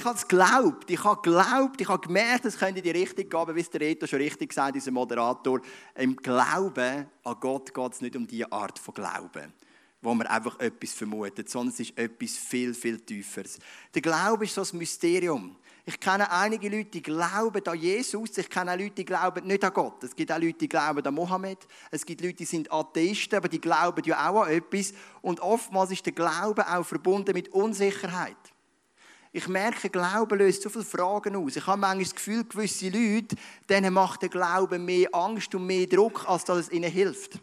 Ich habe es geglaubt. Ich habe geglaubt, ich habe gemerkt, es könnte die Richtung gehen, wie es der Reto schon richtig gesagt unser Moderator. Im Glauben an Gott geht es nicht um diese Art von Glauben wo man einfach etwas vermutet, sondern es ist etwas viel, viel Tieferes. Der Glaube ist so ein Mysterium. Ich kenne einige Leute, die glauben an Jesus. Ich kenne auch Leute, die glauben nicht an Gott. Es gibt auch Leute, die glauben an Mohammed. Es gibt Leute, die sind Atheisten, aber die glauben ja auch an etwas. Und oftmals ist der Glaube auch verbunden mit Unsicherheit. Ich merke, Glaube löst so viele Fragen aus. Ich habe manchmal das Gefühl, gewisse Leute, denen macht der Glaube mehr Angst und mehr Druck, als dass es ihnen hilft.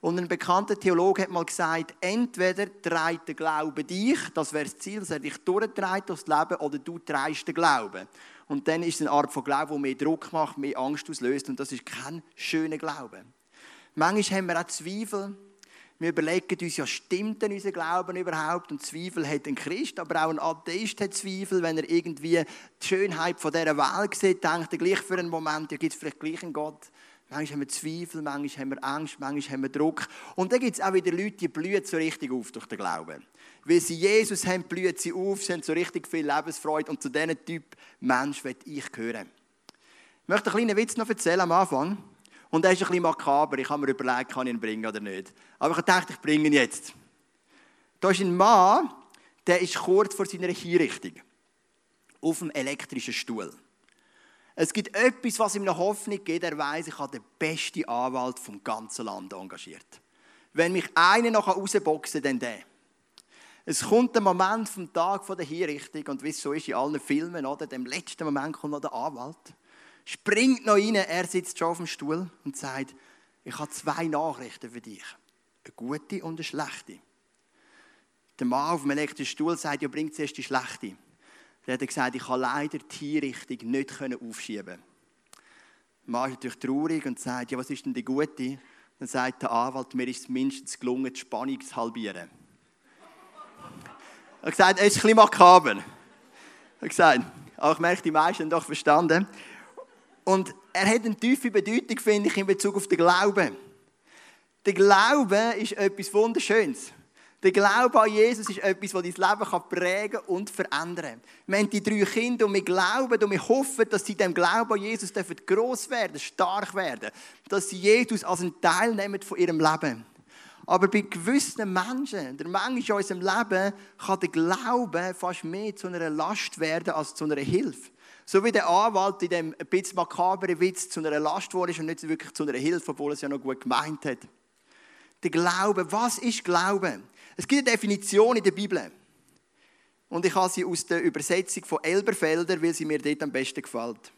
Und ein bekannter Theologe hat mal gesagt, entweder treibt der Glaube dich, das wäre das Ziel, dass er dich durchtreibt durchs Leben, oder du treibst den Glauben. Und dann ist es eine Art von Glauben, der mehr Druck macht, mehr Angst auslöst. Und das ist kein schöner Glaube. Manchmal haben wir auch Zweifel. Wir überlegen uns, ja, stimmt denn unser Glauben überhaupt? Und Zweifel hat ein Christ, aber auch ein Atheist hat Zweifel, wenn er irgendwie die Schönheit von dieser Welt sieht, denkt er gleich für einen Moment, ja, gibt es vielleicht gleich einen Gott? Manchmal haben wir Zweifel, manchmal haben wir Angst, manchmal haben wir Druck. Und dann gibt es auch wieder Leute, die blühen so richtig auf durch den Glauben. Weil sie Jesus haben, blühen sie auf, sie haben so richtig viel Lebensfreude. Und zu diesen Typ Mensch will ich gehören. Ich möchte einen kleinen Witz noch erzählen am Anfang. Und der ist ein bisschen makaber. Ich habe mir überlegt, kann ich ihn bringen oder nicht. Aber ich dachte, ich bringe ihn jetzt. Da ist ein Mann, der ist kurz vor seiner Hinrichtung. Auf einem elektrischen Stuhl. Es gibt etwas, was ihm eine Hoffnung gibt. Er weiß, ich habe den besten Anwalt vom ganzen Land engagiert. Wenn mich einer noch rausboxen kann, dann der. Es kommt der Moment vom Tag der Hinrichtung und wie es so ist in allen Filmen, oder? Dem letzten Moment kommt noch der Anwalt, springt noch rein, er sitzt schon auf dem Stuhl und sagt, ich habe zwei Nachrichten für dich. Eine gute und eine schlechte. Der Mann auf dem elektrischen Stuhl sagt, ja, bringt zuerst die schlechte. Der hat gesagt, ich kann leider die Hinrichtung nicht aufschieben. Der Mann ist natürlich traurig und sagt, ja, was ist denn die gute? Dann sagt der Anwalt, mir ist es mindestens gelungen, die Spannung zu halbieren. Er hat gesagt, es ist ein bisschen makaber. Er hat gesagt, aber ich merke, die meisten haben doch verstanden. Und er hat eine tiefe Bedeutung, finde ich, in Bezug auf den Glauben. Der Glaube ist etwas Wunderschönes. Der Glaube an Jesus ist etwas, das dein Leben prägen und verändern kann. Wir haben die drei Kinder und wir glauben und wir hoffen, dass sie dem Glauben an Jesus groß werden, stark werden, dass sie Jesus als einen Teil nehmen von ihrem Leben. Aber bei gewissen Menschen, der Mensch in unserem Leben, kann der Glaube fast mehr zu einer Last werden als zu einer Hilfe. So wie der Anwalt in dem ein bisschen makaberen Witz zu einer Last wurde und nicht wirklich zu einer Hilfe, obwohl er es ja noch gut gemeint hat. Der Glaube, was ist Glaube? Es gibt eine Definition in der Bibel. Und ich habe sie aus der Übersetzung von Elberfelder, weil sie mir dort am besten gefällt.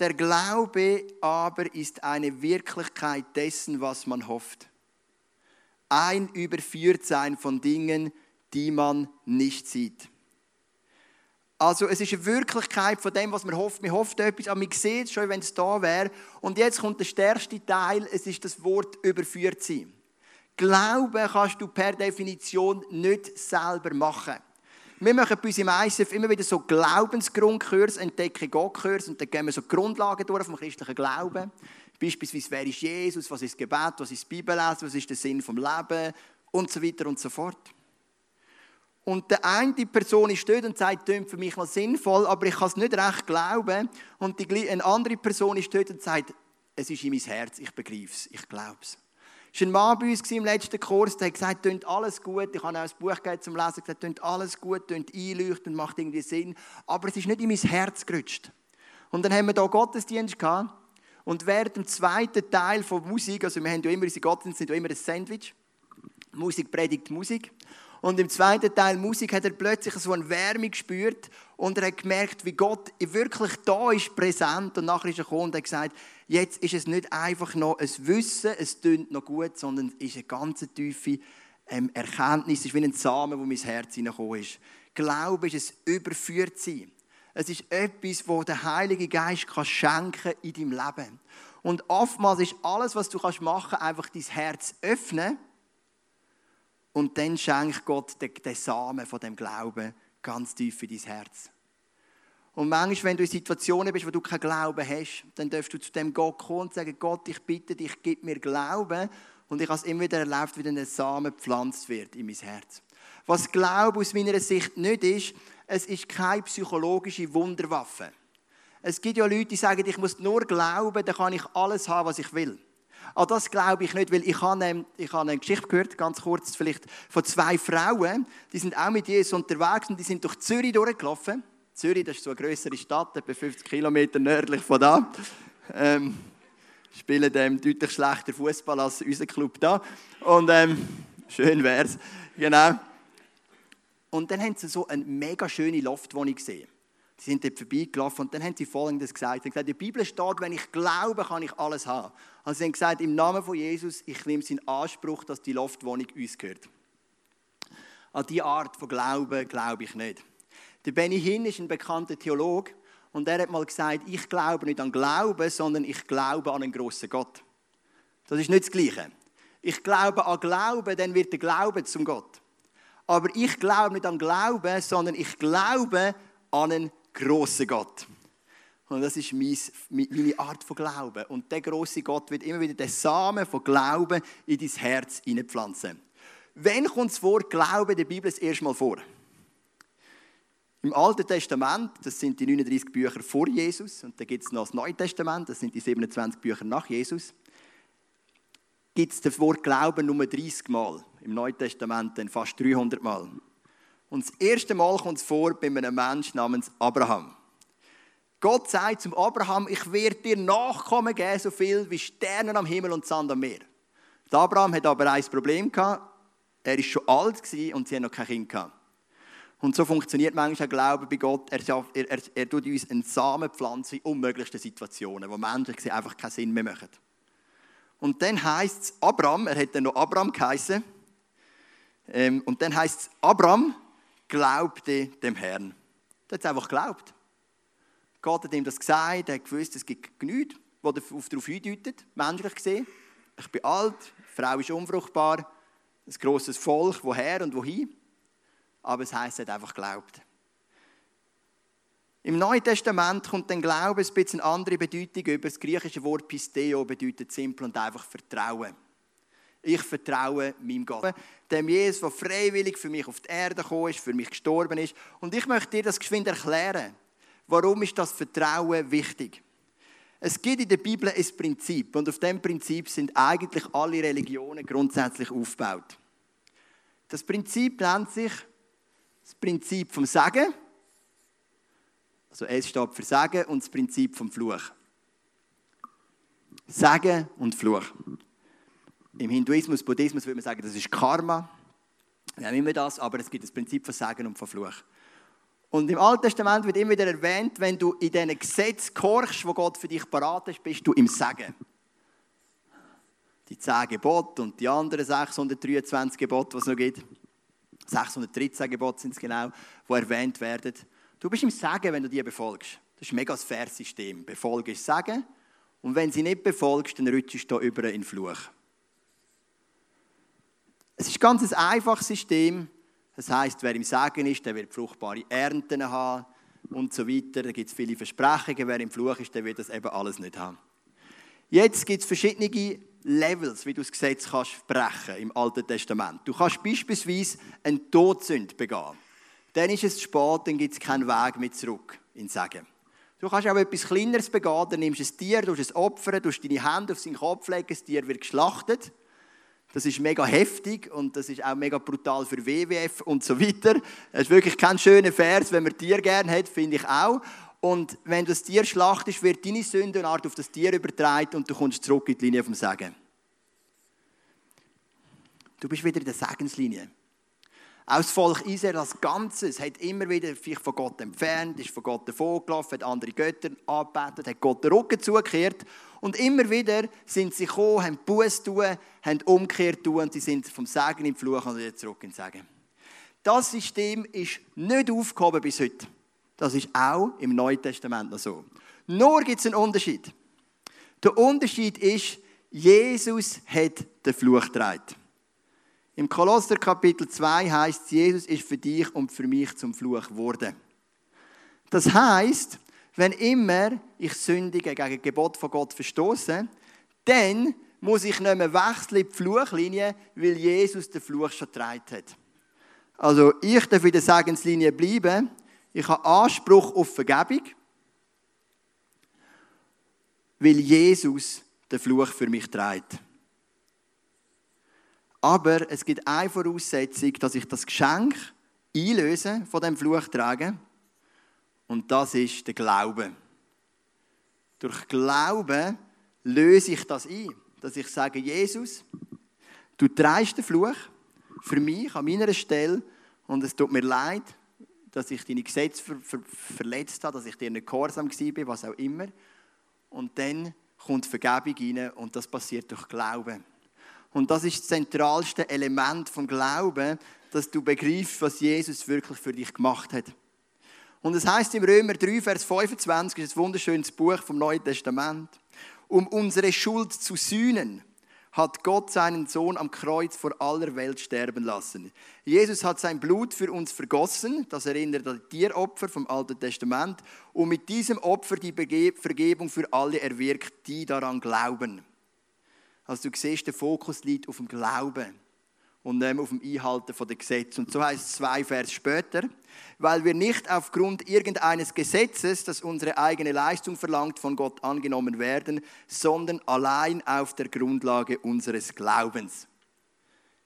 Der Glaube aber ist eine Wirklichkeit dessen, was man hofft. Ein Überführtsein von Dingen, die man nicht sieht. Also es ist eine Wirklichkeit von dem, was man hofft. Man hofft etwas, aber man sieht es schon, wenn es da wäre. Und jetzt kommt der stärkste Teil, es ist das Wort überführt sein. Glauben kannst du per Definition nicht selber machen. Wir machen bei uns im ISF immer wieder so Glaubensgrundkurs, Entdecken Gottkurs und dann gehen wir so Grundlagen durch vom christlichen Glauben. Beispielsweise, wer ist Jesus, was ist das Gebet, was ist Bibellesen, was ist der Sinn vom Leben und so weiter und so fort. Und die eine Person ist dort und sagt, das für mich noch sinnvoll, aber ich kann es nicht recht glauben. Und die, eine andere Person ist dort und sagt, es ist in mein Herz, ich begreife es, ich glaube es. Es war ein Mann bei uns im letzten Kurs, der hat gesagt, tönt alles gut. Ich habe auch ein Buch zum Lesen gesagt, tönt alles gut, tönt einleuchtend, macht irgendwie Sinn. Aber es ist nicht in mein Herz gerutscht. Und dann haben wir hier Gottesdienst gehabt. Und während dem zweiten Teil von Musik, also wir haben ja immer, unsere Gottesdienste sind ja immer ein Sandwich. Musik predigt Musik. Und im zweiten Teil Musik hat er plötzlich so eine Wärme gespürt und er hat gemerkt, wie Gott wirklich da ist, präsent. Und nachher ist er gekommen und hat gesagt, jetzt ist es nicht einfach noch ein Wissen, es tönt noch gut, sondern es ist eine ganz tiefe ähm, Erkenntnis. Es ist wie ein Samen, wo mein Herz hineingekommen ist. Glaube ist ein Überführtsein. Es ist etwas, wo der Heilige Geist kann schenken in deinem Leben. Und oftmals ist alles, was du machen kannst, einfach dein Herz öffnen und dann schenkt Gott den, den Samen von dem Glauben ganz tief in dein Herz. Und manchmal, wenn du in Situationen bist, wo du keinen Glauben hast, dann darfst du zu dem Gott kommen und sagen, Gott, ich bitte dich, gib mir Glauben. Und ich habe es immer wieder erlebt, wie ein Samen gepflanzt wird in mein Herz. Was Glaube aus meiner Sicht nicht ist, es ist keine psychologische Wunderwaffe. Es gibt ja Leute, die sagen, ich muss nur glauben, dann kann ich alles haben, was ich will. An das glaube ich nicht, weil ich habe, eine, ich habe eine Geschichte gehört, ganz kurz vielleicht, von zwei Frauen, die sind auch mit Jesus unterwegs und die sind durch Zürich durchgelaufen. Zürich, das ist so eine größere Stadt, etwa 50 Kilometer nördlich von da. Ähm, spielen ähm, deutlich schlechter Fußball als unser Club da. Und ähm, schön wär's, genau. Und dann haben sie so eine mega schöne Loftwohnung gesehen. Sie sind dort vorbeigelaufen und dann haben sie Folgendes gesagt. Sie haben gesagt, der Bibel steht, wenn ich glaube, kann ich alles haben. Also sie haben gesagt, im Namen von Jesus, ich nehme es in Anspruch, dass die Loftwohnung uns gehört. An diese Art von Glauben glaube ich nicht. Der Benny Hinn ist ein bekannter Theologe und er hat mal gesagt, ich glaube nicht an Glauben, sondern ich glaube an einen grossen Gott. Das ist nicht das Gleiche. Ich glaube an Glauben, dann wird der Glaube zum Gott. Aber ich glaube nicht an Glauben, sondern ich glaube an einen grossen Gott. Und das ist meine Art von Glauben. Und der große Gott wird immer wieder den Samen von Glauben in dein Herz hineinpflanzen. Wann kommt das Wort Glauben der Bibel das erste Mal vor? Im Alten Testament, das sind die 39 Bücher vor Jesus, und dann gibt es noch das Neue Testament, das sind die 27 Bücher nach Jesus, gibt es das Wort Glauben nur 30 Mal. Im Neuen Testament dann fast 300 Mal. Und das erste Mal kommt es vor bei einem Menschen namens Abraham. Gott sagt zum Abraham, ich werde dir Nachkommen geben, so viel wie Sterne am Himmel und Sand am Meer. Der Abraham hat aber ein Problem gehabt. Er war schon alt und sie haben noch kein Kind gehabt. Und so funktioniert manchmal Glaube bei Gott. Er, er, er, er tut uns einen Samen pflanzen in unmöglichsten Situationen, wo Menschen einfach keinen Sinn mehr machen. Und dann heißt es Abraham, er dann noch Abraham geheißen. Ähm, und dann heißt es Abraham glaubte dem Herrn. Er hat es einfach geglaubt. Gott hat ihm das gesagt, er hat gewusst, es gibt genügend, was darauf hindeutet, menschlich gesehen. Ich bin alt, die Frau ist unfruchtbar, ein grosses Volk, woher und wohin. Aber es heisst, er hat einfach geglaubt. Im Neuen Testament kommt dann Glaube ein bisschen andere Bedeutung über. Das griechische Wort Pisteo bedeutet simpel und einfach Vertrauen. Ich vertraue meinem Gott. Dem Jesus, der freiwillig für mich auf die Erde gekommen ist, für mich gestorben ist. Und ich möchte dir das geschwind erklären. Warum ist das Vertrauen wichtig? Es gibt in der Bibel ein Prinzip und auf dem Prinzip sind eigentlich alle Religionen grundsätzlich aufgebaut. Das Prinzip nennt sich das Prinzip vom Sagen. Also es steht für Sagen und das Prinzip vom Fluch. Sagen und Fluch. Im Hinduismus, Buddhismus würde man sagen, das ist Karma. Wir haben immer das, aber es gibt das Prinzip von Sagen und von Fluch. Und im Alten Testament wird immer wieder erwähnt, wenn du in diesen Gesetzen gehorchst, wo Gott für dich parat ist, bist du im Sagen. Die 10 Gebote und die anderen 623 Gebote, die es noch gibt. 613 Gebote sind es genau, die erwähnt werden. Du bist im Sagen, wenn du die befolgst. Das ist ein mega Verssystem. Befolge ist Sagen. Und wenn sie nicht befolgst, dann rutschst du über in Fluch. Es ist ganz ein einfaches System. Das heißt, wer im Sagen ist, der wird fruchtbare Ernten haben und so weiter. Da gibt es viele Versprechungen. Wer im Fluch ist, der wird das eben alles nicht haben. Jetzt gibt es verschiedene Levels, wie du das Gesetz kannst brechen im Alten Testament. Du kannst beispielsweise einen Todsünd begehen. Dann ist es spät, dann gibt es keinen Weg mehr zurück in Sagen. Du kannst auch etwas Kleineres begehen, dann nimmst du ein Tier, du es opfern, du deine Hände auf seinen Kopf legen, das Tier wird geschlachtet. Das ist mega heftig und das ist auch mega brutal für WWF und so weiter. Es ist wirklich kein schöner Vers, wenn man Tier gerne hat, finde ich auch. Und wenn du das Tier schlachtest, wird deine Sündenart auf das Tier übertragen und du kommst zurück in die Linie vom Segen. Du bist wieder in der Segenslinie. Das Volk Israel als Ganzes hat immer wieder sich von Gott entfernt, ist von Gott davongelaufen, hat andere Götter angebetet, hat Gott den Rücken zugekehrt. Und immer wieder sind sie gekommen, haben Buß tun, haben umgekehrt tun und sie sind vom Segen im Fluch und zurück ins Segen. Das System ist nicht aufgehoben bis heute. Das ist auch im Neuen Testament noch so. Nur gibt es einen Unterschied. Der Unterschied ist, Jesus hat den Fluch getragen. Im Kolosser Kapitel 2 heißt Jesus ist für dich und für mich zum Fluch geworden. Das heißt, wenn immer ich sündige gegen das Gebot von Gott verstoße, dann muss ich nicht mehr wechseln in die Fluchlinie, weil Jesus den Fluch schon getragen hat. Also ich darf in der Segenslinie bleiben. Ich habe Anspruch auf Vergebung, weil Jesus den Fluch für mich trägt. Aber es gibt eine Voraussetzung, dass ich das Geschenk einlöse von dem Fluch trage. Und das ist der Glaube. Durch Glauben löse ich das ein, dass ich sage, Jesus, du trägst den Fluch für mich an meiner Stelle und es tut mir leid, dass ich deine Gesetze ver ver verletzt habe, dass ich dir nicht gehorsam war, was auch immer. Und dann kommt Vergebung rein und das passiert durch Glauben. Und das ist das zentralste Element vom Glauben, dass du begreifst, was Jesus wirklich für dich gemacht hat. Und es heißt im Römer 3, Vers 25, ist ein wunderschönes Buch vom Neuen Testament. Um unsere Schuld zu sühnen, hat Gott seinen Sohn am Kreuz vor aller Welt sterben lassen. Jesus hat sein Blut für uns vergossen, das erinnert an die Tieropfer vom Alten Testament, und mit diesem Opfer die Vergebung für alle erwirkt, die daran glauben. Also du siehst, der Fokus liegt auf dem Glauben und nicht auf dem Einhalten der Gesetze. Und so heißt es zwei Vers später, weil wir nicht aufgrund irgendeines Gesetzes, das unsere eigene Leistung verlangt, von Gott angenommen werden, sondern allein auf der Grundlage unseres Glaubens.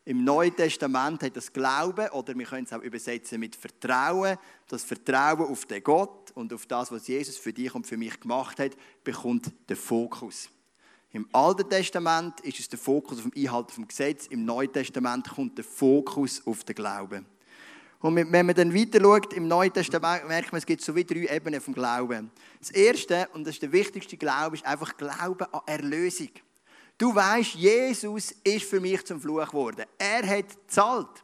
Im Neuen Testament hat das Glauben, oder wir können es auch übersetzen mit Vertrauen, das Vertrauen auf den Gott und auf das, was Jesus für dich und für mich gemacht hat, bekommt den Fokus. Im Alten Testament ist es der Fokus auf dem Einhalten vom Gesetz, im Neuen Testament kommt der Fokus auf den Glauben. Und wenn man dann weiter schaut, im Neuen Testament merkt man, es gibt so wie drei Ebenen vom Glauben. Das erste, und das ist der wichtigste Glaube, ist einfach Glauben an Erlösung. Du weißt, Jesus ist für mich zum Fluch geworden. Er hat gezahlt.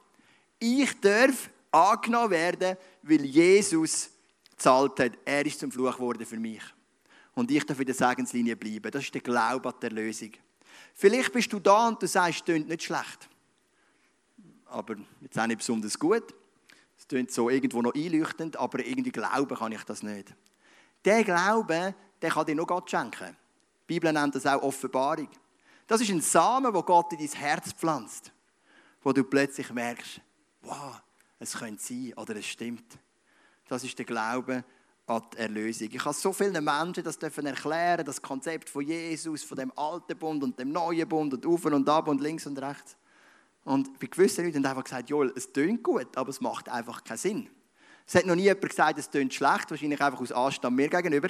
Ich darf angenommen werden, weil Jesus gezahlt hat. Er ist zum Fluch geworden für mich und ich darf in der Segenslinie bleiben. Das ist der Glaube an die Erlösung. Vielleicht bist du da und du sagst, es klingt nicht schlecht. Aber jetzt auch nicht besonders gut. Es klingt so irgendwo noch einleuchtend, aber irgendwie glauben kann ich das nicht. Der Glaube, der kann dir nur Gott schenken. Die Bibel nennt das auch Offenbarung. Das ist ein Samen, wo Gott in dein Herz pflanzt. Wo du plötzlich merkst, wow, es könnte sein oder es stimmt. Das ist der Glaube, an die Erlösung. Ich habe so vielen Menschen das dürfen erklären, das Konzept von Jesus, von dem alten Bund und dem neuen Bund und auf und ab und links und rechts. Und bei gewissen Leuten haben einfach gesagt, Joel, es tönt gut, aber es macht einfach keinen Sinn. Es hat noch nie jemand gesagt, es tönt schlecht, wahrscheinlich einfach aus Anstand mir gegenüber,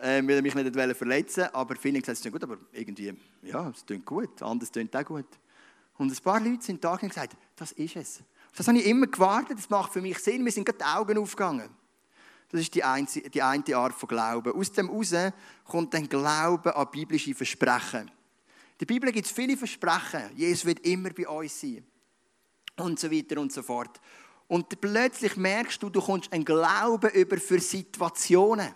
äh, weil er mich nicht verletzen. Aber viele haben gesagt, es tönt gut, aber irgendwie, ja, es tönt gut, anders tönt auch gut. Und ein paar Leute sind da und gesagt, das ist es. Das habe ich immer gewartet, das macht für mich Sinn, mir sind gerade die Augen aufgegangen. Das ist die eine, die eine Art von Glauben. Aus dem heraus kommt dann Glauben an biblische Versprechen. In der Bibel gibt es viele Versprechen. Jesus wird immer bei uns sein. Und so weiter und so fort. Und plötzlich merkst du, du kommst einen Glauben über für Situationen.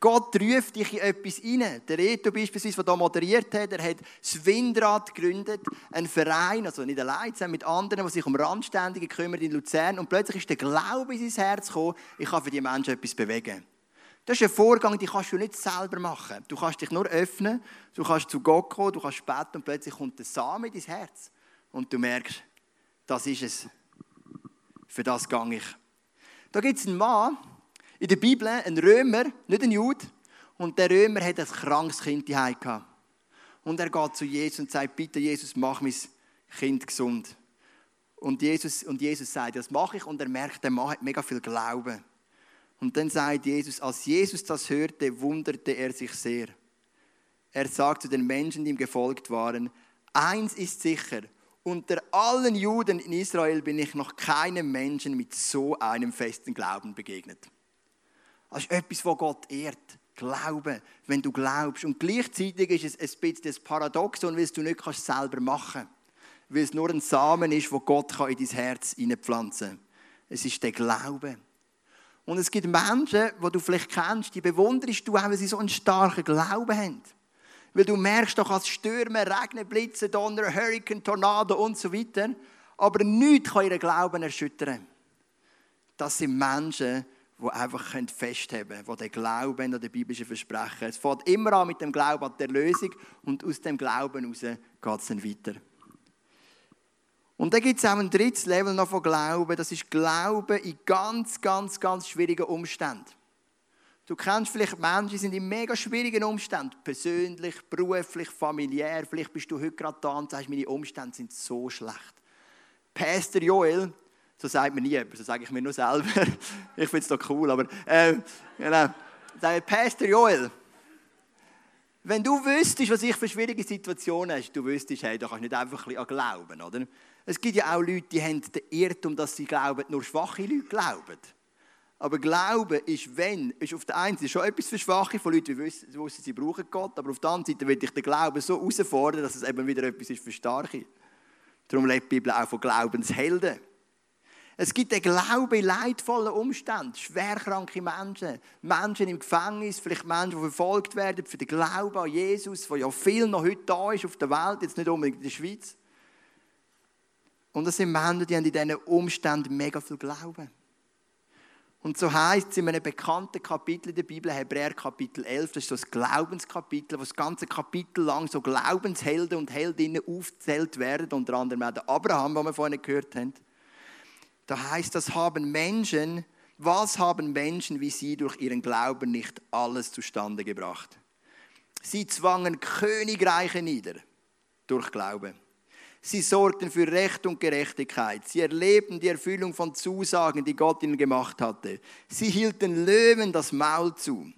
Gott ruft dich in etwas rein. Der Reto beispielsweise, der hier moderiert hat, er hat das Windrad gegründet, einen Verein, also nicht allein, sondern mit anderen, die sich um Randständige kümmern in Luzern. Und plötzlich ist der Glaube in sein Herz gekommen, ich kann für die Menschen etwas bewegen. Das ist ein Vorgang, den kannst du nicht selber machen. Du kannst dich nur öffnen, du kannst zu Gott kommen, du kannst beten und plötzlich kommt der Samen in dein Herz. Und du merkst, das ist es. Für das gehe ich. Da gibt es einen Mann, in der Bibel ein Römer, nicht ein Jude, und der Römer hat ein krankes Kind gehabt. Und er geht zu Jesus und sagt, bitte Jesus, mach mein Kind gesund. Und Jesus, und Jesus sagt, das mache ich. Und er merkt, der Mann hat mega viel Glauben. Und dann sagt Jesus, als Jesus das hörte, wunderte er sich sehr. Er sagt zu den Menschen, die ihm gefolgt waren, eins ist sicher, unter allen Juden in Israel bin ich noch keinem Menschen mit so einem festen Glauben begegnet. Das ist etwas, was Gott ehrt. Glauben, wenn du glaubst. Und gleichzeitig ist es ein bisschen das Paradoxon, weil du nicht kannst selber machen kannst. Weil es nur ein Samen ist, wo Gott in dein Herz hineinpflanzen kann. Es ist der Glaube. Und es gibt Menschen, die du vielleicht kennst, die bewunderst du auch, weil sie so einen starken Glauben haben. Weil du merkst doch als Stürme, Regen, Blitze, Donner, Hurricane, Tornado und so weiter. Aber nichts kann ihren Glauben erschüttern. Das sind Menschen, die einfach festhalten können, die den Glauben an die biblischen Versprechen. Es fängt immer an mit dem Glauben an die Erlösung und aus dem Glauben heraus geht es dann weiter. Und dann gibt es auch ein drittes Level noch von Glauben. Das ist Glauben in ganz, ganz, ganz schwierigen Umständen. Du kennst vielleicht Menschen, die sind in mega schwierigen Umständen. Persönlich, beruflich, familiär. Vielleicht bist du heute gerade da und sagst, meine Umstände sind so schlecht. Pastor Joel, so sagt mir nie jemand, so sage ich mir nur selber. ich finde es doch cool, aber äh, genau. Sage Pastor Joel, wenn du wüsstest, was ich für schwierige Situationen hast, du wüsstest, hey, da kannst du nicht einfach ein bisschen an glauben, oder? Es gibt ja auch Leute, die haben den Irrtum, dass sie glauben, nur schwache Leute glauben. Aber Glauben ist, wenn, ist auf der einen Seite schon etwas für Schwache, von Leuten, die wissen, wissen, sie brauchen Gott, aber auf der anderen Seite will ich den Glauben so herausfordern, dass es eben wieder etwas ist für Starke. Darum lebt die Bibel auch von Glaubenshelden. Es gibt den Glauben in leidvollen Umständen, schwerkranke Menschen, Menschen im Gefängnis, vielleicht Menschen, die verfolgt werden für den Glauben an Jesus, der ja viel noch heute da ist auf der Welt, jetzt nicht unbedingt in der Schweiz. Und das sind Menschen, die haben in diesen Umständen mega viel Glauben. Und so heißt es in einem bekannten Kapitel in der Bibel, Hebräer Kapitel 11, das ist so das Glaubenskapitel, wo das ganze Kapitel lang so Glaubenshelden und Heldinnen aufgezählt werden, unter anderem auch der Abraham, den wir vorhin gehört haben. Da heißt das, haben Menschen, was haben Menschen wie sie durch ihren Glauben nicht alles zustande gebracht? Sie zwangen Königreiche nieder durch Glauben. Sie sorgten für Recht und Gerechtigkeit. Sie erlebten die Erfüllung von Zusagen, die Gott ihnen gemacht hatte. Sie hielten Löwen das Maul zu.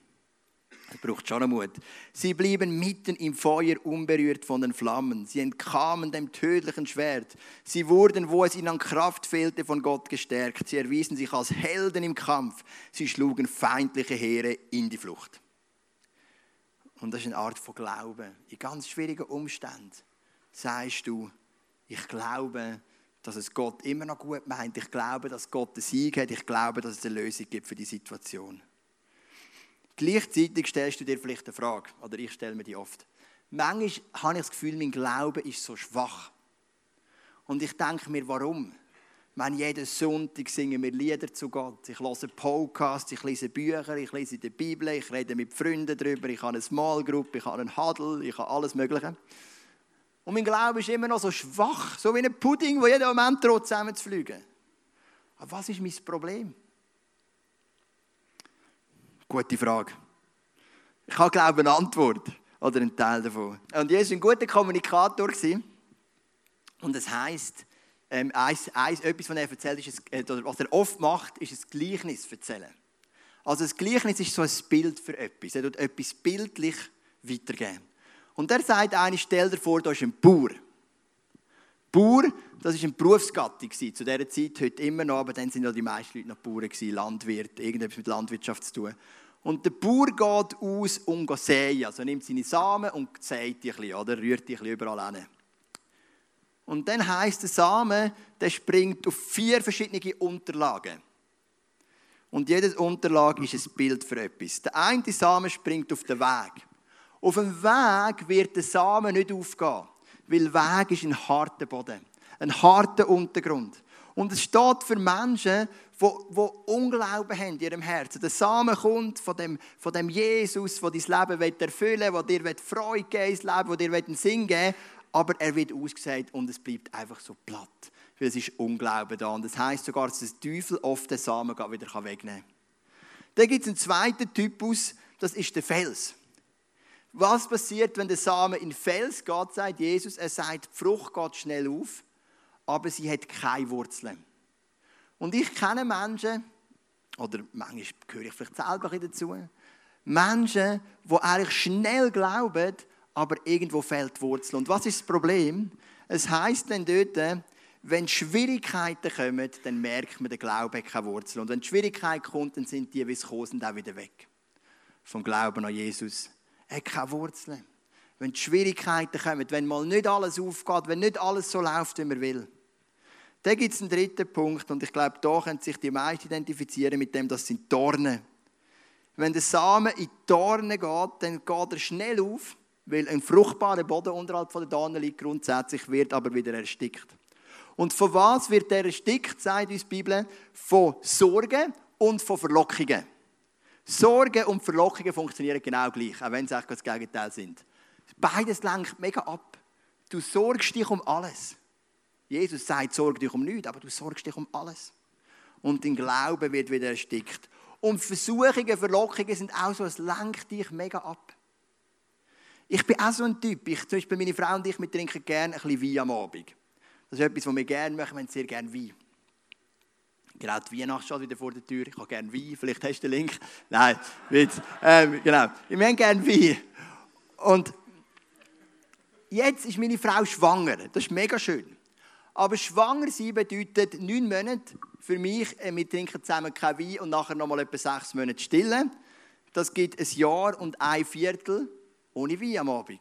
Das braucht schon Mut. Sie blieben mitten im Feuer unberührt von den Flammen. Sie entkamen dem tödlichen Schwert. Sie wurden, wo es ihnen an Kraft fehlte, von Gott gestärkt. Sie erwiesen sich als Helden im Kampf. Sie schlugen feindliche Heere in die Flucht. Und das ist eine Art von Glauben. In ganz schwierigen Umständen sagst du, ich glaube, dass es Gott immer noch gut meint. Ich glaube, dass Gott den Sieg hat. Ich glaube, dass es eine Lösung gibt für die Situation. Gleichzeitig stellst du dir vielleicht eine Frage, oder ich stelle mir die oft. Manchmal habe ich das Gefühl, mein Glaube ist so schwach. Und ich denke mir, warum? Wenn jeden Sonntag singen wir Lieder zu Gott. Ich höre Podcasts, ich lese Bücher, ich lese die Bibel, ich rede mit Freunden darüber, ich habe eine Small Group, ich habe einen Huddle, ich habe alles Mögliche. Und mein Glaube ist immer noch so schwach, so wie ein Pudding, wo jeden Moment droht zusammenzufliegen. Aber was ist mein Problem? Gute Frage. Ich habe, glaube eine Antwort oder einen Teil davon. Und Jesus war ein guter Kommunikator. Und das heisst, ähm, eins, eins, etwas, was er erzählt, ist, äh, was er oft macht, ist ein Gleichnis erzählen. Also ein Gleichnis ist so ein Bild für etwas. Er tut etwas bildlich weitergeben. Und er sagt eine, stell dir vor, da ist ein Bauer. Bauer, das war eine Berufsgattung zu dieser Zeit, heute immer noch, aber dann sind ja die meisten Leute noch Bauern gewesen, Landwirt, irgendetwas mit Landwirtschaft zu tun. Und der Bauer geht aus, um zu säen. Also nimmt seine Samen und sät die ein bisschen, oder rührt die ein bisschen überall hin. Und dann heisst der Samen, der springt auf vier verschiedene Unterlagen. Und jede Unterlage ist ein Bild für etwas. Der eine Samen springt auf den Weg. Auf dem Weg wird der Samen nicht aufgehen, weil Weg ist ein harter Boden, ein harter Untergrund. Und es steht für Menschen, die, Unglauben haben in ihrem Herzen. Der Samen kommt von dem, von dem Jesus, der dein Leben erfüllen will, der dir Freude geben ins Leben, der dir einen Sinn geben will, aber er wird ausgesät und es bleibt einfach so platt. Weil es ist Unglauben da. Und das heisst sogar, dass der Teufel oft den Samen wieder wegnehmen kann. Dann gibt es einen zweiten Typus, das ist der Fels. Was passiert, wenn der Samen in Fels geht, sagt Jesus. Er sagt, die Frucht geht schnell auf, aber sie hat keine Wurzeln. Und ich kenne Menschen, oder manchmal gehöre ich vielleicht selber dazu, Menschen, die eigentlich schnell glauben, aber irgendwo fehlt die Wurzel. Und was ist das Problem? Es heißt dann dort, wenn Schwierigkeiten kommen, dann merkt man, der Glaube hat keine Wurzel. Und wenn die Schwierigkeit kommt, dann sind die, wie es kommen, auch wieder weg. Vom Glauben an Jesus hat keine Wurzeln. Wenn Schwierigkeiten kommen, wenn mal nicht alles aufgeht, wenn nicht alles so läuft, wie man will. Dann gibt es einen dritten Punkt und ich glaube, da können sich die meisten identifizieren mit dem, das sind Dornen. Wenn der Samen in Dornen geht, dann geht er schnell auf, weil ein fruchtbarer Boden unterhalb der Dornen liegt grundsätzlich, wird aber wieder erstickt. Und von was wird der erstickt, sagt uns die Bibel? Von Sorgen und von Verlockungen. Sorgen und Verlockungen funktionieren genau gleich, auch wenn sie eigentlich das Gegenteil sind. Beides lenkt mega ab. Du sorgst dich um alles. Jesus sagt, sorge dich um nichts, aber du sorgst dich um alles. Und dein Glaube wird wieder erstickt. Und Versuchungen, Verlockungen sind auch so, es lenkt dich mega ab. Ich bin auch so ein Typ. Ich, zum Beispiel meine Frau und ich, wir trinken gerne ein bisschen Wein am Abend. Das ist etwas, was wir gerne machen. Wir haben sehr gerne Wein. Genau, die Weihnacht steht wieder vor der Tür. Ich habe gerne Wein. Vielleicht hast du den Link. Nein, Witz. Ähm, genau. Wir haben gerne Wein. Und jetzt ist meine Frau schwanger. Das ist mega schön. Aber schwanger sein bedeutet neun Monate für mich, äh, wir trinken zusammen kein Wein und nachher nochmal etwa sechs Monate stillen. Das gibt ein Jahr und ein Viertel ohne Wein am Abend.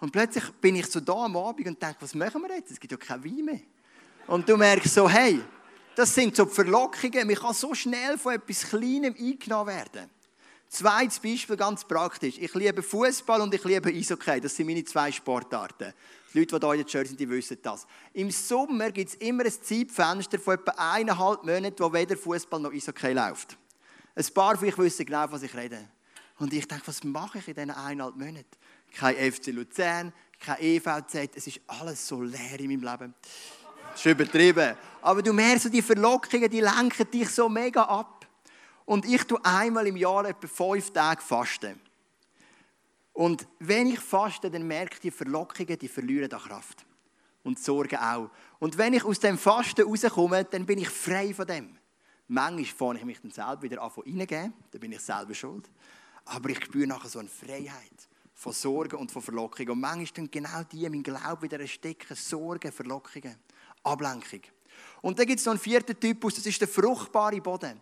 Und plötzlich bin ich so da am Abend und denke, was machen wir jetzt? Es gibt ja kein Wein mehr. Und du merkst so, hey, das sind so Verlockungen. Man kann so schnell von etwas Kleinem eingenommen werden. Zweites Beispiel, ganz praktisch. Ich liebe Fußball und ich liebe Eishockey. Das sind meine zwei Sportarten. Die Leute, die hier in der Church sind, die wissen das. Im Sommer gibt es immer ein Zeitfenster von etwa eineinhalb Monaten, wo weder Fußball noch Eishockey läuft. Ein paar von euch wissen genau, was ich rede. Und ich denke, was mache ich in diesen eineinhalb Monaten? Kein FC Luzern, kein EVZ, es ist alles so leer in meinem Leben. Das ist übertrieben. Aber du merkst, so die Verlockungen, die lenken dich so mega ab. Und ich tue einmal im Jahr etwa fünf Tage fasten. Und wenn ich faste, dann merke ich, die Verlockungen, die verlieren an Kraft. Und Sorgen auch. Und wenn ich aus dem Fasten rauskomme, dann bin ich frei von dem. Manchmal fange ich mich dann selber wieder an reingeben, dann bin ich selber schuld. Aber ich spüre nachher so eine Freiheit von Sorgen und von Verlockungen. Und manchmal tun genau die mein Glauben wieder ersticken. Sorgen, Verlockungen, Ablenkung. Und dann gibt es noch einen vierten Typus, das ist der fruchtbare Boden.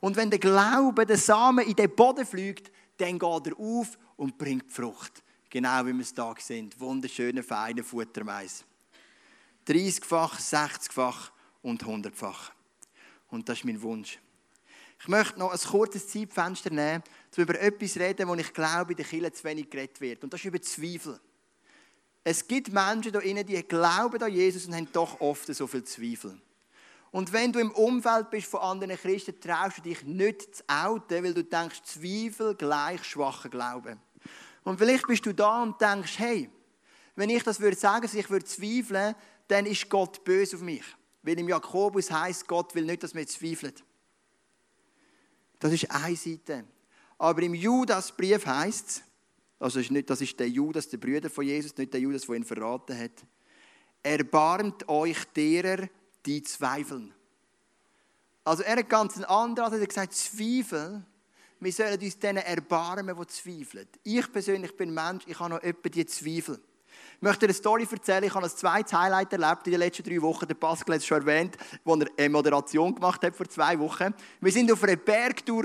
Und wenn der Glaube, der Samen in den Boden fliegt, dann geht er auf und bringt Frucht. Genau wie wir es da sind. Wunderschöne, feine Futtermais. 30-fach, 60-fach und 100-fach. Und das ist mein Wunsch. Ich möchte noch ein kurzes Zeitfenster nehmen, um über etwas reden, wo ich glaube, in der Kirche zu wenig geredet wird. Und das ist über Zweifel. Es gibt Menschen da innen, die glauben an Jesus und haben doch oft so viel Zweifel. Und wenn du im Umfeld bist von anderen Christen, traust du dich nicht zu outen, weil du denkst, Zweifel gleich schwacher Glauben. Und vielleicht bist du da und denkst, hey, wenn ich das würde sagen, ich würde zweifeln, dann ist Gott böse auf mich. Weil im Jakobus heißt, Gott will nicht, dass wir zweifeln. Das ist eine Seite. Aber im Judasbrief heißt es, also ist nicht, das ist der Judas, der Brüder von Jesus, nicht der Judas, der ihn verraten hat. Erbarmt euch derer, die zweifeln. Also er hat ganz einen anderen, er hat gesagt, Zweifel, wir sollen uns denen erbarmen, die zweifeln. Ich persönlich bin Mensch, ich habe noch etwa die Zweifel. Ich möchte eine Story erzählen. Ich habe ein zweites Highlight erlebt in den letzten drei Wochen. Der Pascal hat es schon erwähnt, als er eine Moderation gemacht hat vor zwei Wochen. Wir sind auf einer Bergtour.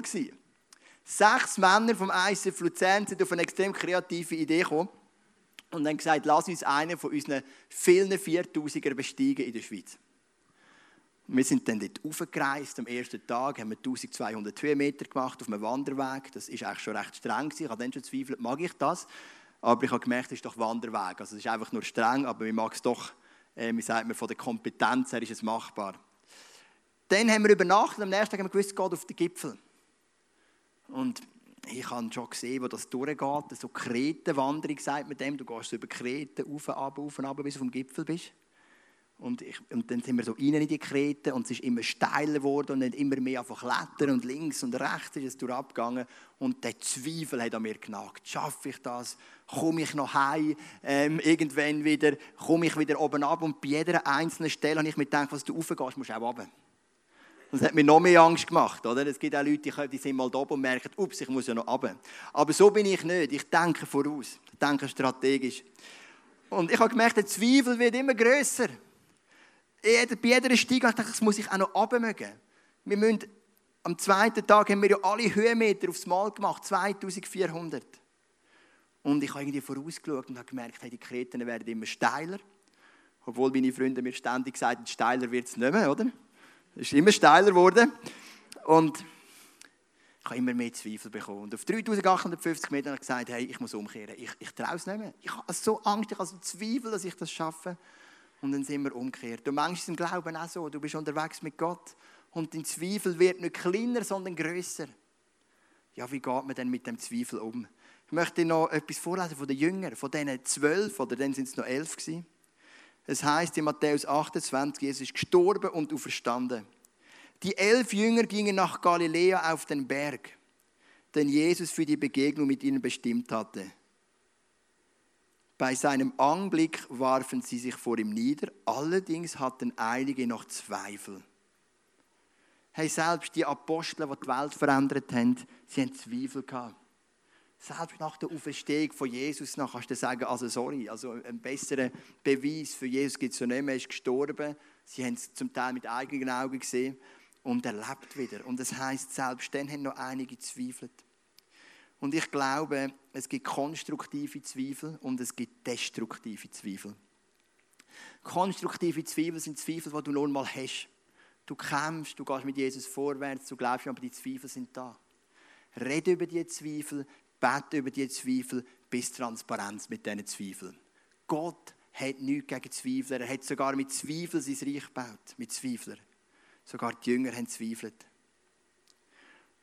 Sechs Männer vom ICF Luzern sind auf eine extrem kreative Idee gekommen und haben gesagt, lass uns einen von unseren vielen 4000er besteigen in der Schweiz. Wir sind dann dort aufgereist. Am ersten Tag haben wir 1200 Höhenmeter gemacht auf einem Wanderweg. Das ist eigentlich schon recht streng. Ich habe dann schon gezweifelt, mag ich das? Aber ich habe gemerkt, es ist doch Wanderweg. Also es ist einfach nur streng, aber wir mag es doch, äh, wie sagt man, von der Kompetenz her ist es machbar. Dann haben wir übernachtet, am nächsten Tag haben wir gewusst, es geht auf den Gipfel. Und ich habe schon gesehen, wo das durchgeht. So Kretenwanderung, sagt man dem. Du gehst so über Kreten, auf, ab, auf, ab, bis du vom Gipfel bist. Und, ich, und, dann sind wir so rein in die Krete und es ist immer steiler geworden und dann immer mehr einfach klettern und links und rechts ist es durchgegangen und der Zweifel hat an mir genagt. Schaffe ich das? Komme ich noch heim? Ähm, irgendwann wieder, komme ich wieder oben ab und bei jeder einzelnen Stelle habe ich mir gedacht, was du raufgehst, musst du auch runter. Das hat mir noch mehr Angst gemacht, oder? Es gibt auch Leute, die sind mal da und merken, ups, ich muss ja noch runter. Aber so bin ich nicht. Ich denke voraus. Ich denke strategisch. Und ich habe gemerkt, der Zweifel wird immer grösser bei jeder Stiege habe ich gedacht, das muss ich auch noch abmögen. Wir müssen, am zweiten Tag haben wir ja alle Höhenmeter aufs Mal gemacht, 2400. Und ich habe irgendwie vorausgeschaut und habe gemerkt, hey, die Kreten werden immer steiler. Obwohl meine Freunde mir ständig gesagt haben, steiler wird es nicht mehr, oder? Es ist immer steiler geworden. Und ich habe immer mehr Zweifel bekommen. Und auf 3850 Metern habe ich gesagt, hey, ich muss umkehren. Ich, ich traue es nicht mehr. Ich habe so Angst, ich habe so Zweifel, dass ich das schaffe. Und dann sind wir umgekehrt. Und manchmal ist im Glauben auch so. Du bist unterwegs mit Gott und dein Zweifel wird nicht kleiner, sondern größer. Ja, wie geht man denn mit dem Zweifel um? Ich möchte noch etwas vorlesen von den Jüngern, von diesen zwölf, oder dann sind es noch elf gewesen. Es heißt in Matthäus 28, Jesus ist gestorben und auferstanden. Die elf Jünger gingen nach Galiläa auf den Berg, den Jesus für die Begegnung mit ihnen bestimmt hatte. Bei seinem Anblick warfen sie sich vor ihm nieder, allerdings hatten einige noch Zweifel. Hey, selbst die Apostel, die die Welt verändert haben, sie haben Zweifel gehabt. Selbst nach der Auferstehung von Jesus nach kannst du sagen, also sorry, also einen besseren Beweis für Jesus gibt es ja nicht mehr. Er ist gestorben. Sie haben es zum Teil mit eigenen Augen gesehen und er lebt wieder. Und das heißt, selbst dann haben noch einige zweifelt. Und ich glaube, es gibt konstruktive Zweifel und es gibt destruktive Zweifel. Konstruktive Zweifel sind Zweifel, die du nun mal hast. Du kämpfst, du gehst mit Jesus vorwärts, du glaubst, aber die Zweifel sind da. Rede über die Zweifel, bete über die Zweifel, bis Transparenz mit diesen Zweifeln. Gott hat nichts gegen Zweifler. Er hat sogar mit Zweifeln sein Reich gebaut. Mit Zweiflern. Sogar die Jünger haben zweifelt.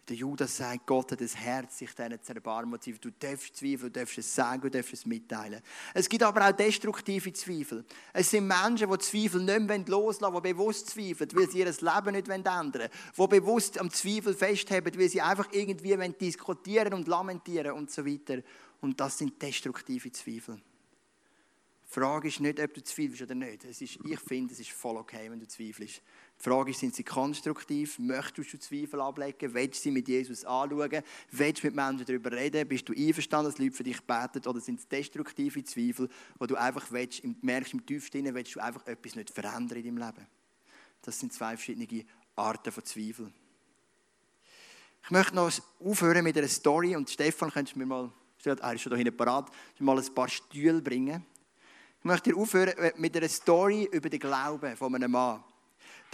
Der Judas sagt, Gott hat das Herz, sich denen zu erbarmen. Du darfst zweifeln, du darfst es sagen, du darfst es mitteilen. Es gibt aber auch destruktive Zweifel. Es sind Menschen, die Zweifel nicht mehr loslassen wollen, die bewusst zweifeln, weil sie ihr Leben nicht ändern wollen. Die bewusst am Zweifel festhalten, weil sie einfach irgendwie diskutieren und lamentieren und so weiter. Und das sind destruktive Zweifel. Die Frage ist nicht, ob du zweifelst oder nicht. Es ist, ich finde, es ist voll okay, wenn du zweifelst. Die Frage ist, sind sie konstruktiv? Möchtest du Zweifel ablegen? Willst du sie mit Jesus anschauen? Willst du mit Menschen darüber reden? Bist du einverstanden, dass Leute für dich beten? Oder sind es destruktive Zweifel, wo du einfach willst, merkst, im tiefsten willst du einfach etwas nicht verändern in deinem Leben? Das sind zwei verschiedene Arten von Zweifel. Ich möchte noch aufhören mit einer Story und Stefan, könntest du mir mal, er ist schon parat, mal ein paar Stühle bringen. Ich möchte dir aufhören mit einer Story über den Glauben von einem Mann.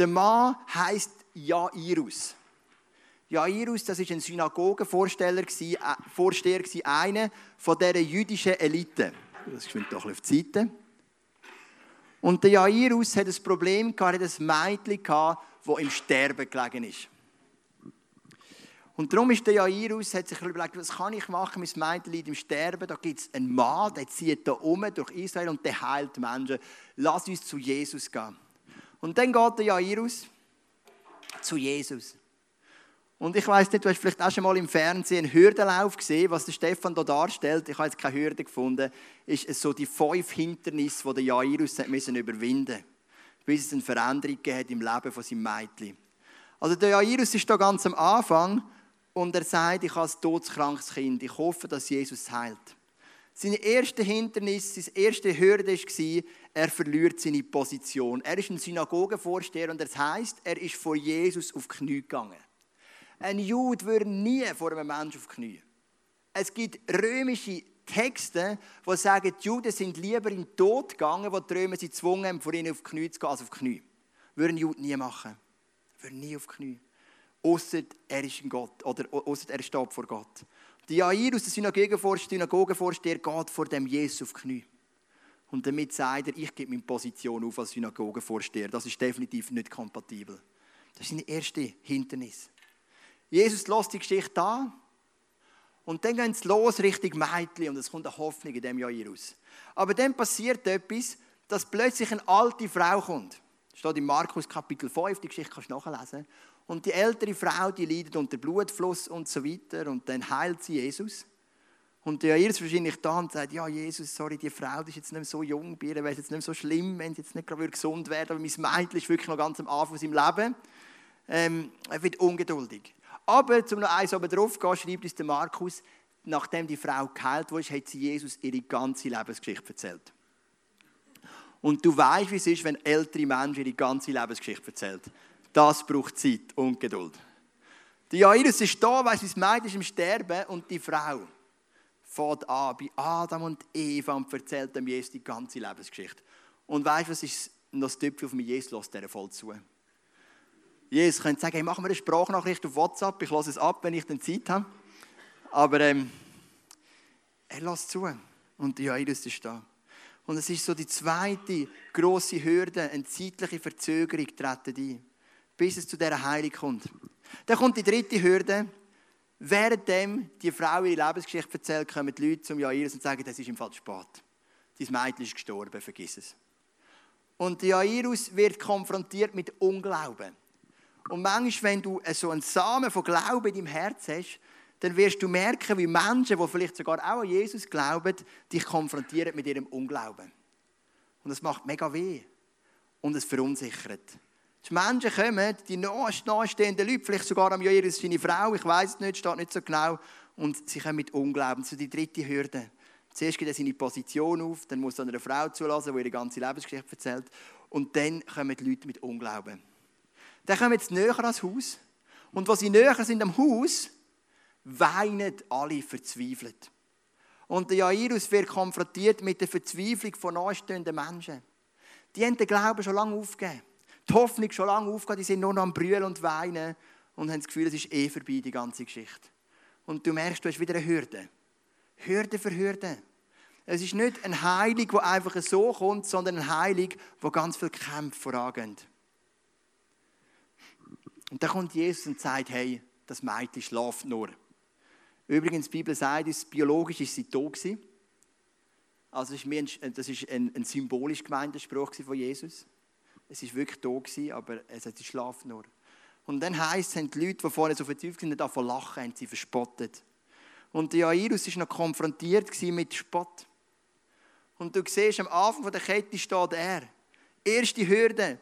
Der Mann heißt Jairus. Jairus, das ist ein Synagogenvorsteher, äh, Vorsteher, einer von dieser jüdischen Elite. Das schwimmt doch auf die Seite. Und der Jairus hat ein Problem gehabt, er ein Mädchen gehabt, das im Sterben gelegen ist. Und darum ist der Jairus, hat sich überlegt, was kann ich machen, mein Mädchen liegt im Sterben, da gibt es einen Mann, der zieht da um durch Israel und der heilt Menschen. Lass uns zu Jesus gehen. Und dann geht der Jairus zu Jesus. Und ich weiß nicht, du hast vielleicht auch schon mal im Fernsehen einen Hürdenlauf gesehen, was der Stefan da darstellt. Ich habe jetzt keine Hürde gefunden. Ist so die fünf Hindernisse, die der Jairus müssen überwinden bis es eine Veränderung hat im Leben von seinem Mädchen. Also der Jairus ist da ganz am Anfang und er sagt, ich habe ein todeskrankes Kind. Ich hoffe, dass Jesus heilt. Sein erstes Hindernis, seine erste Hürde war, er verliert seine Position. Er ist ein Synagogenvorsteher und das heißt, er ist vor Jesus auf die Knie gegangen. Ein Jude würde nie vor einem Menschen auf die Knie. Es gibt römische Texte, die sagen, die Juden sind lieber in den Tod gegangen, wo die Römer sie gezwungen haben, vor ihnen auf die Knie zu gehen, als auf die Knie. Ein Jude nie machen. Würde nie auf die Knie. Ausser er ist ein Gott oder ausser er steht vor Gott. Die Jairus, der Synagogenvorsteher, geht vor dem Jesus auf die Knie. Und damit sagt er, ich gebe meine Position auf als Synagogenvorsteher. Das ist definitiv nicht kompatibel. Das ist seine erste Hindernis. Jesus lässt die Geschichte an. Und dann gehen sie los Richtung Mädchen und es kommt eine Hoffnung in dem Jairus. Aber dann passiert etwas, dass plötzlich eine alte Frau kommt. Das steht in Markus Kapitel 5, die Geschichte kannst du nachlesen. Und die ältere Frau, die leidet unter Blutfluss und so weiter. Und dann heilt sie Jesus. Und der Jairus wahrscheinlich da und sagt, ja Jesus, sorry, die Frau die ist jetzt nicht mehr so jung, bei ihr wäre es jetzt nicht mehr so schlimm, wenn sie jetzt nicht gerade gesund werden aber mein Mädchen ist wirklich noch ganz am Anfang seinem Leben. Ähm, er wird ungeduldig. Aber, zum noch eins oben drauf gehen, schreibt uns der Markus, nachdem die Frau geheilt wurde, hat sie Jesus ihre ganze Lebensgeschichte erzählt. Und du weißt, wie es ist, wenn ältere Menschen ihre ganze Lebensgeschichte erzählen. Das braucht Zeit und Geduld. Die Jairus ist da, weil sein Mädchen ist im Sterben und die Frau fährt an bei Adam und Eva und erzählt dem Jesus die ganze Lebensgeschichte. Und weißt du, was ist noch das Tüpfchen auf mich? Jesus lässt der voll zu. Jesus könnte sagen, hey, machen wir eine Sprachnachricht auf WhatsApp, ich lasse es ab, wenn ich dann Zeit habe. Aber ähm, er lässt zu. Und die Jairus ist da. Und es ist so die zweite große Hürde, eine zeitliche Verzögerung treten ein bis es zu dieser Heilung kommt. Dann kommt die dritte Hürde. Währenddem die Frau ihre Lebensgeschichte erzählt, kommen die Leute zum Jairus und sagen, das ist im Fall spät. Dein Mädchen ist gestorben, vergiss es. Und Jairus wird konfrontiert mit Unglauben. Und manchmal, wenn du so einen Samen von Glauben in deinem Herz hast, dann wirst du merken, wie Menschen, die vielleicht sogar auch an Jesus glauben, dich konfrontieren mit ihrem Unglauben. Und das macht mega weh. Und es verunsichert. Die Menschen kommen, die nahestehenden Leute, vielleicht sogar am Jairus seine Frau, ich weiß es nicht, steht nicht so genau, und sie kommen mit Unglauben. So die dritte Hürde. Zuerst geht er seine Position auf, dann muss er einer Frau zulassen, die ihre ganze Lebensgeschichte erzählt. Und dann kommen die Leute mit Unglauben. Dann kommen jetzt näher ans Haus. Und was sie näher sind am Haus, weinen alle verzweifelt. Und der Jairus wird konfrontiert mit der Verzweiflung von nahestehenden Menschen. Die haben den Glauben schon lange aufgegeben. Die Hoffnung schon lange aufgegeben. Die sind nur noch am Brüllen und Weinen und haben das Gefühl, es ist eh vorbei, die ganze Geschichte. Und du merkst, du hast wieder eine Hürde. Hürde für Hürde. Es ist nicht ein Heilig, der einfach so kommt, sondern ein Heilig, wo ganz viel Kämpfe vorangehen. Und dann kommt Jesus und sagt, hey, das Mädchen schlaft nur. Übrigens, die Bibel sagt uns, biologisch ist sie tot. Also das ist, ein symbolisch gemeinter Spruch von Jesus. Es ist wirklich tot gewesen, aber es hat schlaft nur. Und dann heisst es, die Leute, die vorne so verzweifelt sind, davon lachen, haben sie verspottet. Und der Jairus war noch konfrontiert mit Spott. Und du siehst, am Anfang der Kette steht er. Erste Hürde,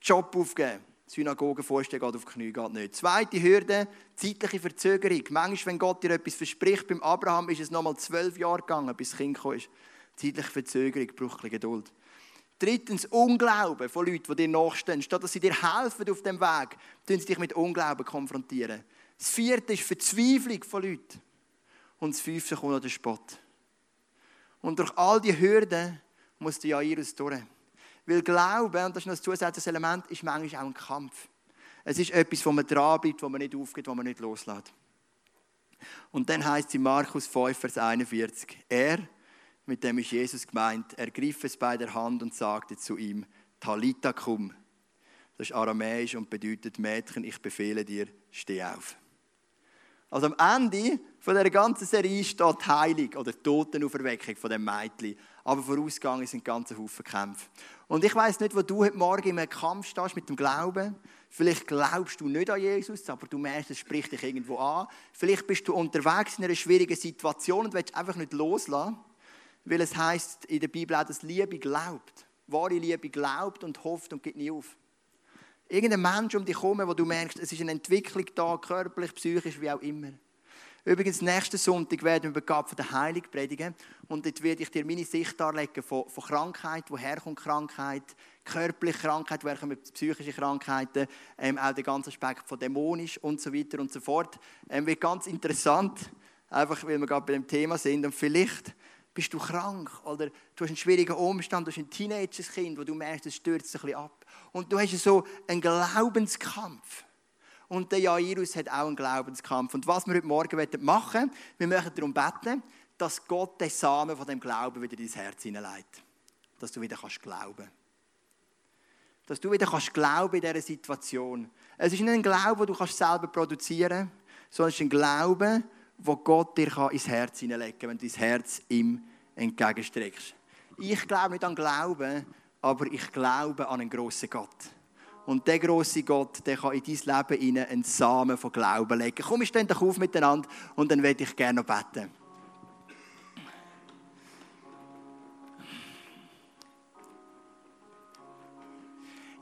Job aufgeben. Synagoge vorstellen, geht auf die Knie, geht nicht. Zweite Hürde, zeitliche Verzögerung. Manchmal, wenn Gott dir etwas verspricht, beim Abraham ist es nochmal zwölf Jahre gegangen, bis das Kind kam. Zeitliche Verzögerung, braucht ein Geduld. Drittens, Unglauben von Leuten, die dir nachstehen. Statt dass sie dir helfen auf dem Weg, tun sie dich mit Unglauben konfrontieren. Das vierte ist Verzweiflung von Leuten. Und das fünfte kommt noch der Spott. Und durch all die Hürden muss der Jairus durch. Weil Glauben, und das ist noch ein zusätzliches Element, ist manchmal auch ein Kampf. Es ist etwas, wo man dranbleibt, wo man nicht aufgeht, wo man nicht loslässt. Und dann heißt es in Markus 5, Vers 41, er, mit dem ist Jesus gemeint, ergriff es bei der Hand und sagte zu ihm, Talita cum. Das ist aramäisch und bedeutet Mädchen, ich befehle dir, steh auf. Also am Ende von der ganzen Serie steht Heilung oder Totenauferweckung von dem Mädchen. Aber vorausgegangen sind ganze Haufen Kämpfe. Und ich weiß nicht, wo du heute Morgen in einem Kampf stehst mit dem Glauben. Vielleicht glaubst du nicht an Jesus, aber du merkst, es spricht dich irgendwo an. Vielleicht bist du unterwegs in einer schwierigen Situation und willst einfach nicht loslassen. Weil es heißt in der Bibel auch, dass Liebe glaubt. Wahre Liebe glaubt und hofft und geht nie auf. Irgendein Mensch um dich herum, wo du merkst, es ist eine Entwicklung da, körperlich, psychisch, wie auch immer. Übrigens, nächsten Sonntag werden wir über Gab von der Heilung predigen. Und dort werde ich dir meine Sicht darlegen von, von Krankheit, woher kommt Krankheit, körperliche Krankheit, woher kommen psychische Krankheiten, ähm, auch der ganze Aspekt von dämonisch und so weiter und so fort. Ähm, wird ganz interessant, einfach weil wir gerade bei dem Thema sind. Und vielleicht bist du krank oder du hast einen schwierigen Umstand, du hast ein Teenagerkind, wo du merkst, es stürzt ein bisschen ab. Und du hast so einen Glaubenskampf. Und der Jairus hat auch einen Glaubenskampf. Und was wir heute Morgen machen wollen, wir möchten darum beten, dass Gott den Samen von dem Glauben wieder in dein Herz hineinlegt. Dass du wieder kannst glauben Dass du wieder kannst glauben in dieser Situation. Es ist nicht ein Glaube, den du kannst selber produzieren kannst, sondern es ist ein Glaube, wo Gott dir ins Herz hineinlegen kann, wenn du dein Herz ihm entgegenstreckst. Ich glaube nicht an Glauben, aber ich glaube an einen grossen Gott. Und der große Gott, der kann in dein Leben einen Samen von Glauben legen. Komm, wir stehen doch auf miteinander und dann werde ich gerne noch beten.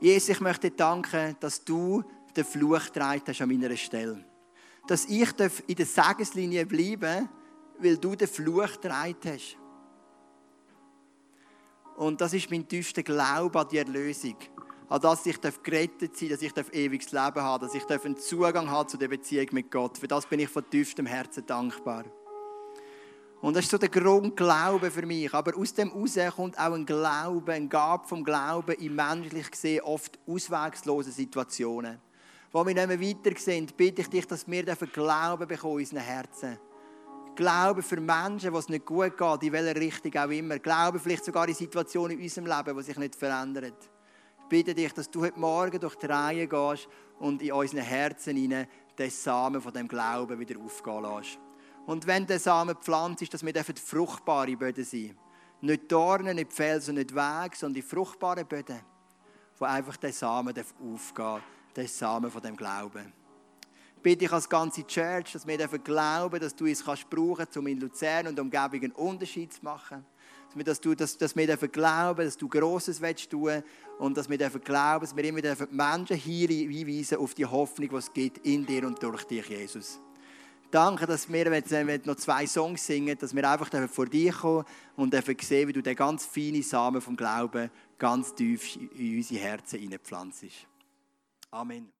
Jesus, ich möchte dir danken, dass du den Fluch getragen hast an meiner Stelle dass ich in der Segenslinie bleiben weil du den Fluch getragen hast. Und das ist mein tiefster Glaube an die Erlösung. An das ich gerettet sein dass ich ewiges Leben habe, dass ich einen Zugang habe zu der Beziehung mit Gott. Für das bin ich von tiefstem Herzen dankbar. Und das ist so der Grundglaube für mich. Aber aus dem heraus kommt auch ein Glaube, ein Gab vom Glauben in menschlich gesehen oft auswegslosen Situationen wo wir nicht mehr weiter sind, bitte ich dich, dass wir Glauben bekommen in unseren Herzen. Glauben für Menschen, was nicht gut geht, in welcher Richtung auch immer. Glauben vielleicht sogar in Situationen in unserem Leben, die sich nicht verändern. Ich bitte dich, dass du heute Morgen durch die Reihe gehst und in unseren Herzen hinein den Samen von dem Glauben wieder aufgehen lässt. Und wenn der Samen pflanzt ist, dass wir fruchtbare Böden sein Nicht Dornen, nicht Felsen, nicht Wege, sondern die fruchtbaren Böden. wo einfach der Samen aufgehen darf, der Samen von dem Glauben. Ich bitte dich als ganze Church, dass wir dürfen glauben, dass du es kannst brauchen, um in Luzern und Umgebung einen Unterschied zu machen. Dass du, dass, dass wir dürfen glauben, dass du Grosses willst tun und dass wir dürfen glauben, dass wir immer dürfen Menschen hier hinweisen auf die Hoffnung, die es gibt in dir und durch dich, Jesus. Danke, dass wir, wenn wir noch zwei Songs singen, dass wir einfach vor dir kommen und sehen, wie du den ganz feinen Samen vom Glauben ganz tief in unsere Herzen hineinpflanzt. Amen.